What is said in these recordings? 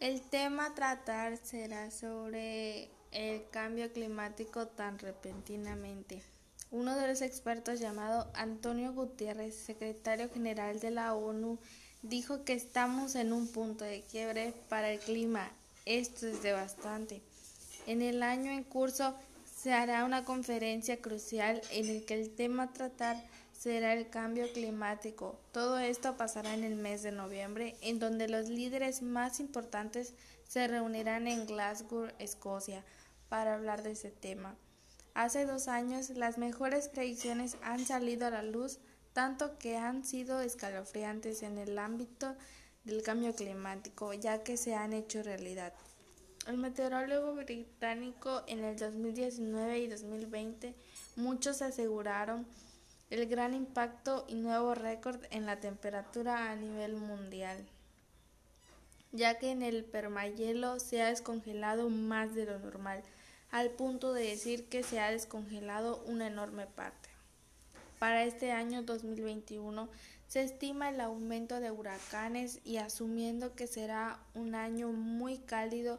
El tema a tratar será sobre el cambio climático tan repentinamente. Uno de los expertos llamado Antonio Gutiérrez, secretario general de la ONU, dijo que estamos en un punto de quiebre para el clima. Esto es devastante. En el año en curso se hará una conferencia crucial en el que el tema a tratar será el cambio climático. Todo esto pasará en el mes de noviembre, en donde los líderes más importantes se reunirán en Glasgow, Escocia, para hablar de ese tema. Hace dos años las mejores predicciones han salido a la luz, tanto que han sido escalofriantes en el ámbito del cambio climático, ya que se han hecho realidad. El meteorólogo británico en el 2019 y 2020 muchos aseguraron el gran impacto y nuevo récord en la temperatura a nivel mundial, ya que en el permahielo se ha descongelado más de lo normal, al punto de decir que se ha descongelado una enorme parte. Para este año 2021 se estima el aumento de huracanes y asumiendo que será un año muy cálido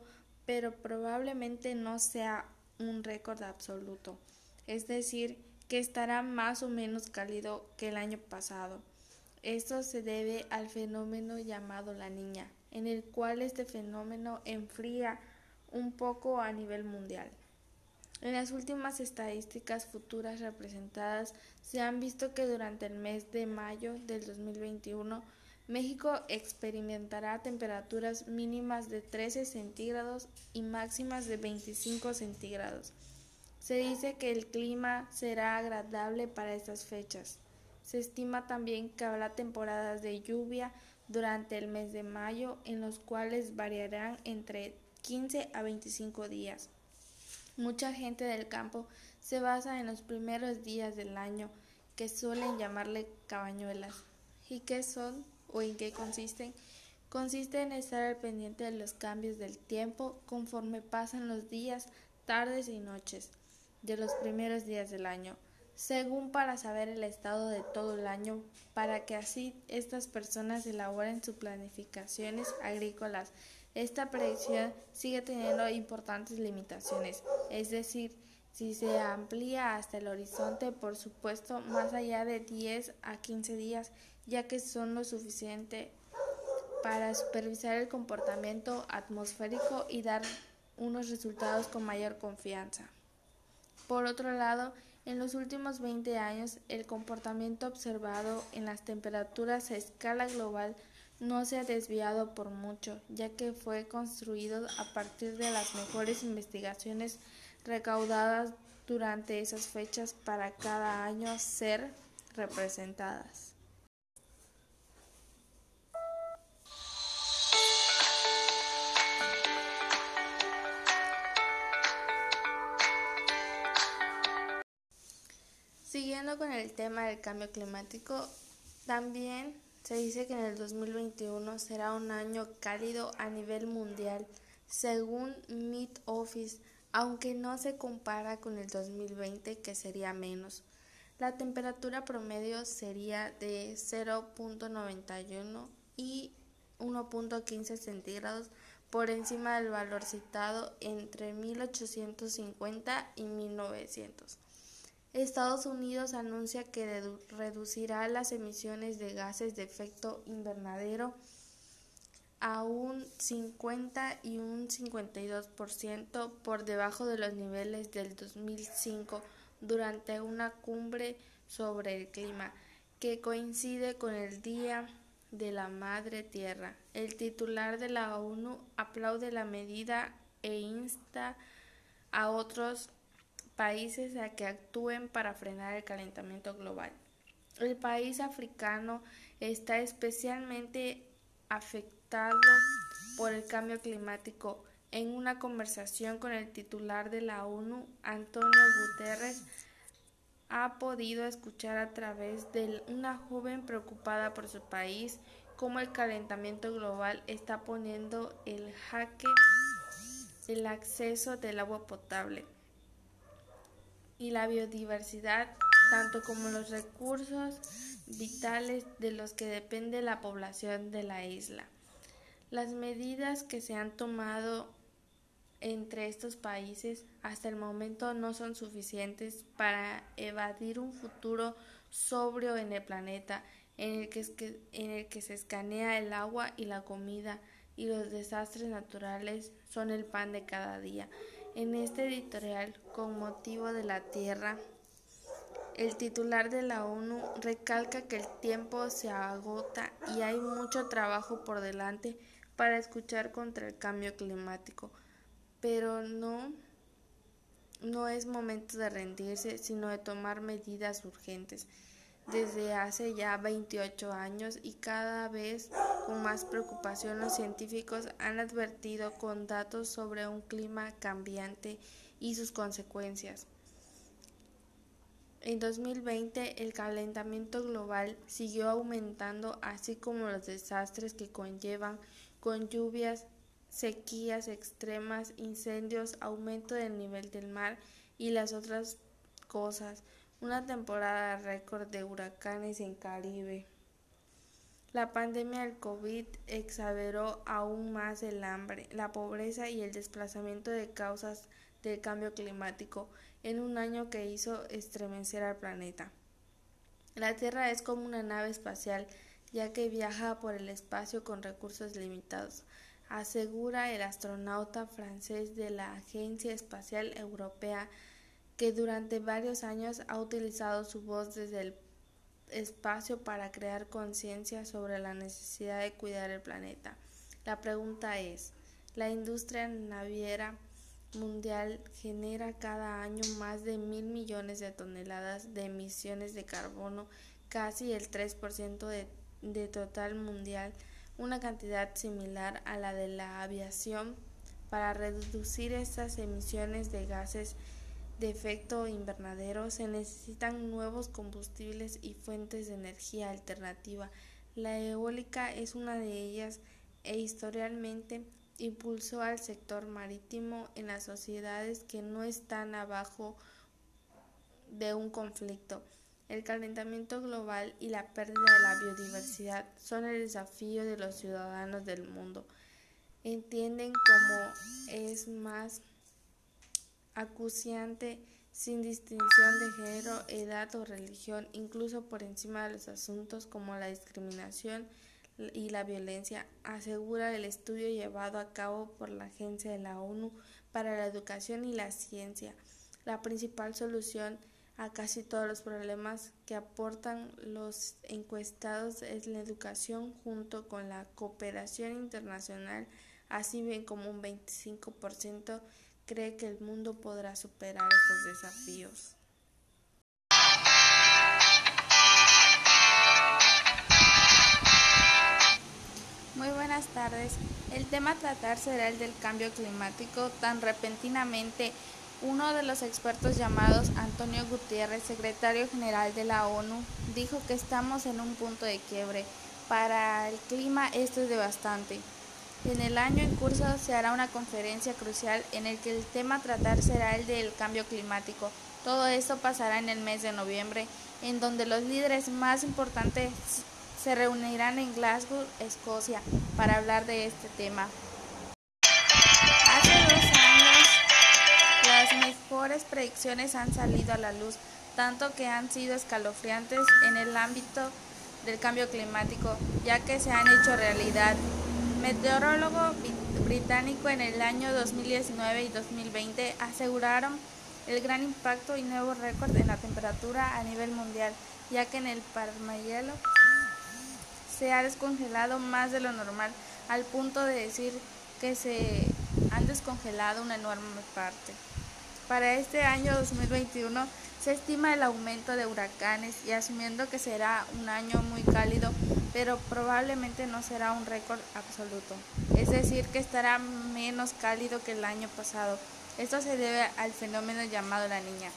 pero probablemente no sea un récord absoluto, es decir, que estará más o menos cálido que el año pasado. Esto se debe al fenómeno llamado la niña, en el cual este fenómeno enfría un poco a nivel mundial. En las últimas estadísticas futuras representadas se han visto que durante el mes de mayo del 2021 México experimentará temperaturas mínimas de 13 centígrados y máximas de 25 centígrados. Se dice que el clima será agradable para estas fechas. Se estima también que habrá temporadas de lluvia durante el mes de mayo en los cuales variarán entre 15 a 25 días. Mucha gente del campo se basa en los primeros días del año que suelen llamarle cabañuelas y que son o en qué consisten, consiste en estar al pendiente de los cambios del tiempo conforme pasan los días, tardes y noches de los primeros días del año, según para saber el estado de todo el año, para que así estas personas elaboren sus planificaciones agrícolas. Esta predicción sigue teniendo importantes limitaciones, es decir, si se amplía hasta el horizonte, por supuesto, más allá de 10 a 15 días, ya que son lo suficiente para supervisar el comportamiento atmosférico y dar unos resultados con mayor confianza. Por otro lado, en los últimos 20 años, el comportamiento observado en las temperaturas a escala global no se ha desviado por mucho, ya que fue construido a partir de las mejores investigaciones recaudadas durante esas fechas para cada año ser representadas. Siguiendo con el tema del cambio climático, también se dice que en el 2021 será un año cálido a nivel mundial, según Meet Office, aunque no se compara con el 2020 que sería menos. La temperatura promedio sería de 0.91 y 1.15 centígrados por encima del valor citado entre 1850 y 1900. Estados Unidos anuncia que reducirá las emisiones de gases de efecto invernadero a un 50 y un 52% por debajo de los niveles del 2005 durante una cumbre sobre el clima que coincide con el Día de la Madre Tierra. El titular de la ONU aplaude la medida e insta a otros países a que actúen para frenar el calentamiento global. El país africano está especialmente afectado por el cambio climático. En una conversación con el titular de la ONU, Antonio Guterres, ha podido escuchar a través de una joven preocupada por su país cómo el calentamiento global está poniendo el jaque el acceso del agua potable y la biodiversidad, tanto como los recursos vitales de los que depende la población de la isla. Las medidas que se han tomado entre estos países hasta el momento no son suficientes para evadir un futuro sobrio en el planeta en el que, en el que se escanea el agua y la comida y los desastres naturales son el pan de cada día. En este editorial, con motivo de la Tierra, el titular de la ONU recalca que el tiempo se agota y hay mucho trabajo por delante para escuchar contra el cambio climático, pero no no es momento de rendirse, sino de tomar medidas urgentes desde hace ya 28 años y cada vez con más preocupación los científicos han advertido con datos sobre un clima cambiante y sus consecuencias. En 2020 el calentamiento global siguió aumentando así como los desastres que conllevan con lluvias, sequías extremas, incendios, aumento del nivel del mar y las otras cosas una temporada récord de huracanes en Caribe. La pandemia del COVID exageró aún más el hambre, la pobreza y el desplazamiento de causas del cambio climático en un año que hizo estremecer al planeta. La Tierra es como una nave espacial, ya que viaja por el espacio con recursos limitados, asegura el astronauta francés de la Agencia Espacial Europea que durante varios años ha utilizado su voz desde el espacio para crear conciencia sobre la necesidad de cuidar el planeta. La pregunta es, ¿la industria naviera mundial genera cada año más de mil millones de toneladas de emisiones de carbono, casi el 3% de, de total mundial, una cantidad similar a la de la aviación? Para reducir estas emisiones de gases de efecto invernadero se necesitan nuevos combustibles y fuentes de energía alternativa. La eólica es una de ellas e historialmente impulsó al sector marítimo en las sociedades que no están abajo de un conflicto. El calentamiento global y la pérdida de la biodiversidad son el desafío de los ciudadanos del mundo. Entienden cómo es más acuciante sin distinción de género, edad o religión, incluso por encima de los asuntos como la discriminación y la violencia, asegura el estudio llevado a cabo por la Agencia de la ONU para la Educación y la Ciencia. La principal solución a casi todos los problemas que aportan los encuestados es la educación junto con la cooperación internacional, así bien como un 25% cree que el mundo podrá superar estos desafíos. Muy buenas tardes. El tema a tratar será el del cambio climático. Tan repentinamente, uno de los expertos llamados Antonio Gutiérrez, secretario general de la ONU, dijo que estamos en un punto de quiebre. Para el clima esto es devastante. En el año en curso se hará una conferencia crucial en el que el tema a tratar será el del cambio climático. Todo esto pasará en el mes de noviembre, en donde los líderes más importantes se reunirán en Glasgow, Escocia, para hablar de este tema. Hace dos años las mejores predicciones han salido a la luz, tanto que han sido escalofriantes en el ámbito del cambio climático, ya que se han hecho realidad meteorólogo británico en el año 2019 y 2020 aseguraron el gran impacto y nuevo récord en la temperatura a nivel mundial, ya que en el Parmayelo se ha descongelado más de lo normal, al punto de decir que se han descongelado una enorme parte. Para este año 2021 se estima el aumento de huracanes y asumiendo que será un año muy cálido, pero probablemente no será un récord absoluto. Es decir, que estará menos cálido que el año pasado. Esto se debe al fenómeno llamado la niña,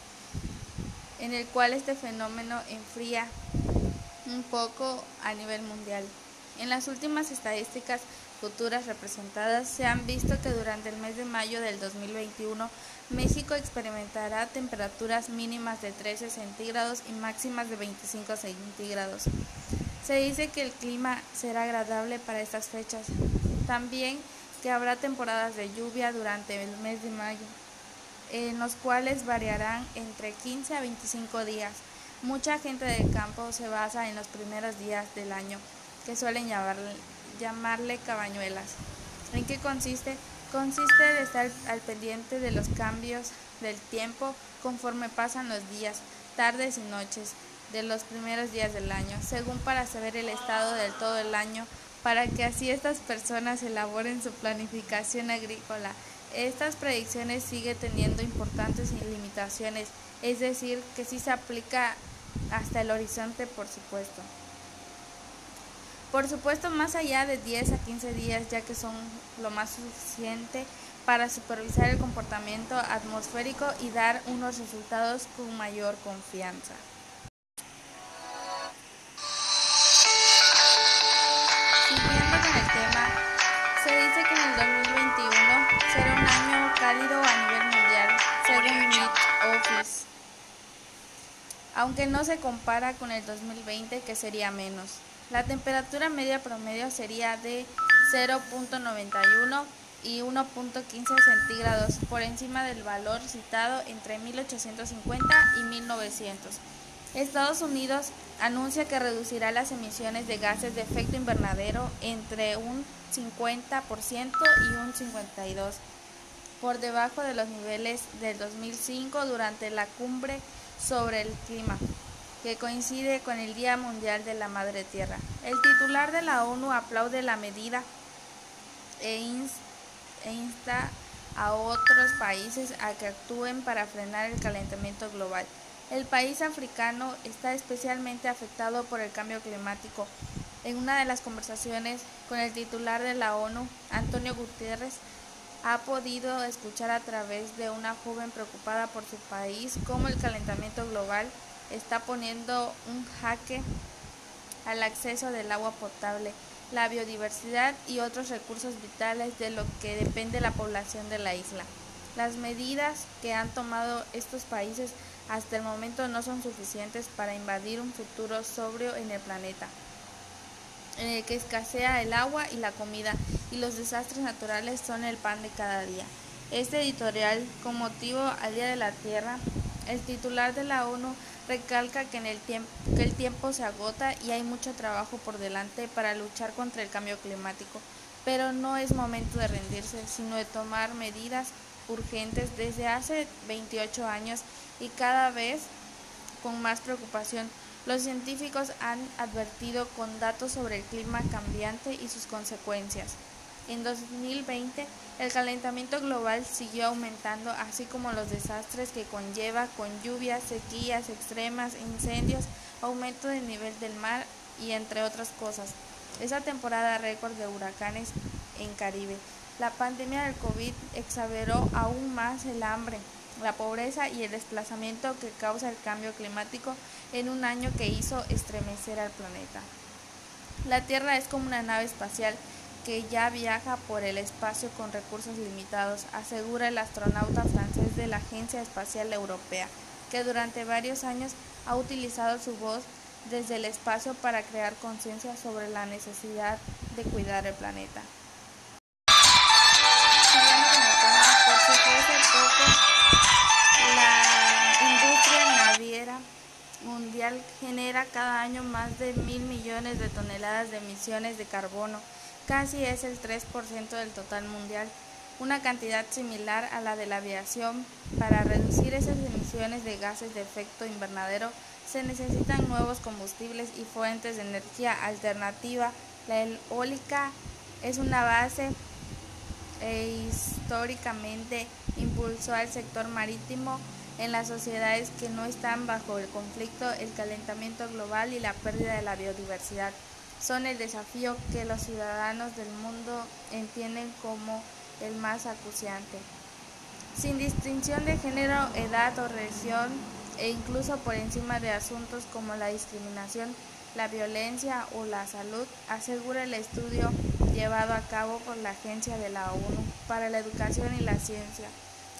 en el cual este fenómeno enfría un poco a nivel mundial. En las últimas estadísticas futuras representadas se han visto que durante el mes de mayo del 2021 México experimentará temperaturas mínimas de 13 centígrados y máximas de 25 centígrados. Se dice que el clima será agradable para estas fechas, También que habrá temporadas de lluvia durante el mes de mayo, en los cuales variarán entre 15 a 25 días. Mucha gente del campo se basa en los primeros días del año, que suelen llamarle, llamarle cabañuelas. ¿En qué consiste? Consiste de estar al pendiente de los cambios del tiempo conforme pasan los días, tardes y noches de los primeros días del año, según para saber el estado del todo el año, para que así estas personas elaboren su planificación agrícola. Estas predicciones siguen teniendo importantes limitaciones, es decir, que sí se aplica hasta el horizonte, por supuesto. Por supuesto, más allá de 10 a 15 días, ya que son lo más suficiente para supervisar el comportamiento atmosférico y dar unos resultados con mayor confianza. Aunque no se compara con el 2020 que sería menos. La temperatura media promedio sería de 0.91 y 1.15 centígrados por encima del valor citado entre 1850 y 1900. Estados Unidos anuncia que reducirá las emisiones de gases de efecto invernadero entre un 50% y un 52% por debajo de los niveles del 2005 durante la cumbre sobre el clima que coincide con el Día Mundial de la Madre Tierra. El titular de la ONU aplaude la medida e, e insta a otros países a que actúen para frenar el calentamiento global. El país africano está especialmente afectado por el cambio climático. En una de las conversaciones con el titular de la ONU, Antonio Gutiérrez, ha podido escuchar a través de una joven preocupada por su país cómo el calentamiento global está poniendo un jaque al acceso del agua potable, la biodiversidad y otros recursos vitales de lo que depende la población de la isla. Las medidas que han tomado estos países hasta el momento no son suficientes para invadir un futuro sobrio en el planeta, en el que escasea el agua y la comida y los desastres naturales son el pan de cada día. Este editorial, con motivo al Día de la Tierra, el titular de la ONU recalca que, en el tiempo, que el tiempo se agota y hay mucho trabajo por delante para luchar contra el cambio climático, pero no es momento de rendirse, sino de tomar medidas urgentes desde hace 28 años y cada vez con más preocupación. Los científicos han advertido con datos sobre el clima cambiante y sus consecuencias. En 2020, el calentamiento global siguió aumentando, así como los desastres que conlleva con lluvias, sequías extremas, incendios, aumento del nivel del mar y entre otras cosas. Esa temporada récord de huracanes en Caribe. La pandemia del COVID exageró aún más el hambre, la pobreza y el desplazamiento que causa el cambio climático en un año que hizo estremecer al planeta. La Tierra es como una nave espacial que ya viaja por el espacio con recursos limitados, asegura el astronauta francés de la Agencia Espacial Europea, que durante varios años ha utilizado su voz desde el espacio para crear conciencia sobre la necesidad de cuidar el planeta. la industria naviera mundial genera cada año más de mil millones de toneladas de emisiones de carbono casi es el 3% del total mundial, una cantidad similar a la de la aviación. Para reducir esas emisiones de gases de efecto invernadero se necesitan nuevos combustibles y fuentes de energía alternativa. La eólica es una base e históricamente impulsó al sector marítimo en las sociedades que no están bajo el conflicto, el calentamiento global y la pérdida de la biodiversidad son el desafío que los ciudadanos del mundo entienden como el más acuciante. Sin distinción de género, edad o religión, e incluso por encima de asuntos como la discriminación, la violencia o la salud, asegura el estudio llevado a cabo por la Agencia de la ONU para la Educación y la Ciencia.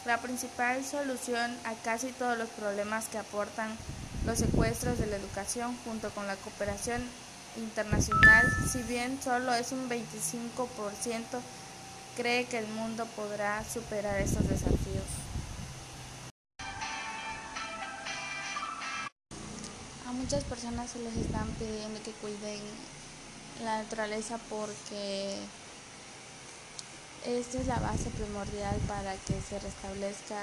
La principal solución a casi todos los problemas que aportan los secuestros de la educación junto con la cooperación internacional, si bien solo es un 25%, cree que el mundo podrá superar estos desafíos. A muchas personas se les están pidiendo que cuiden la naturaleza porque esta es la base primordial para que se restablezca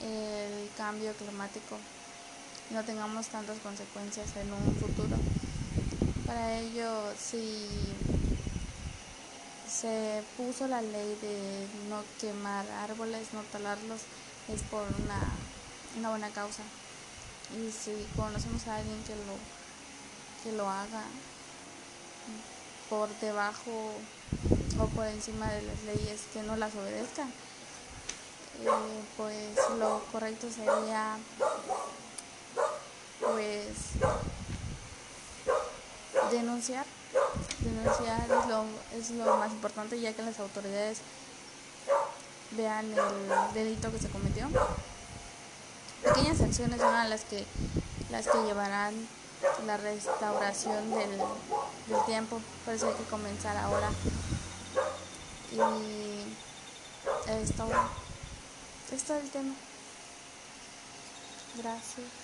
el, el cambio climático no tengamos tantas consecuencias en un futuro. Para ello, si se puso la ley de no quemar árboles, no talarlos, es por una, una buena causa. Y si conocemos a alguien que lo, que lo haga por debajo o por encima de las leyes que no las obedezcan, eh, pues lo correcto sería pues denunciar denunciar es lo, es lo más importante ya que las autoridades vean el delito que se cometió. Pequeñas acciones son las que las que llevarán la restauración del, del tiempo. Por eso hay que comenzar ahora. Y esto es todo el tema. Gracias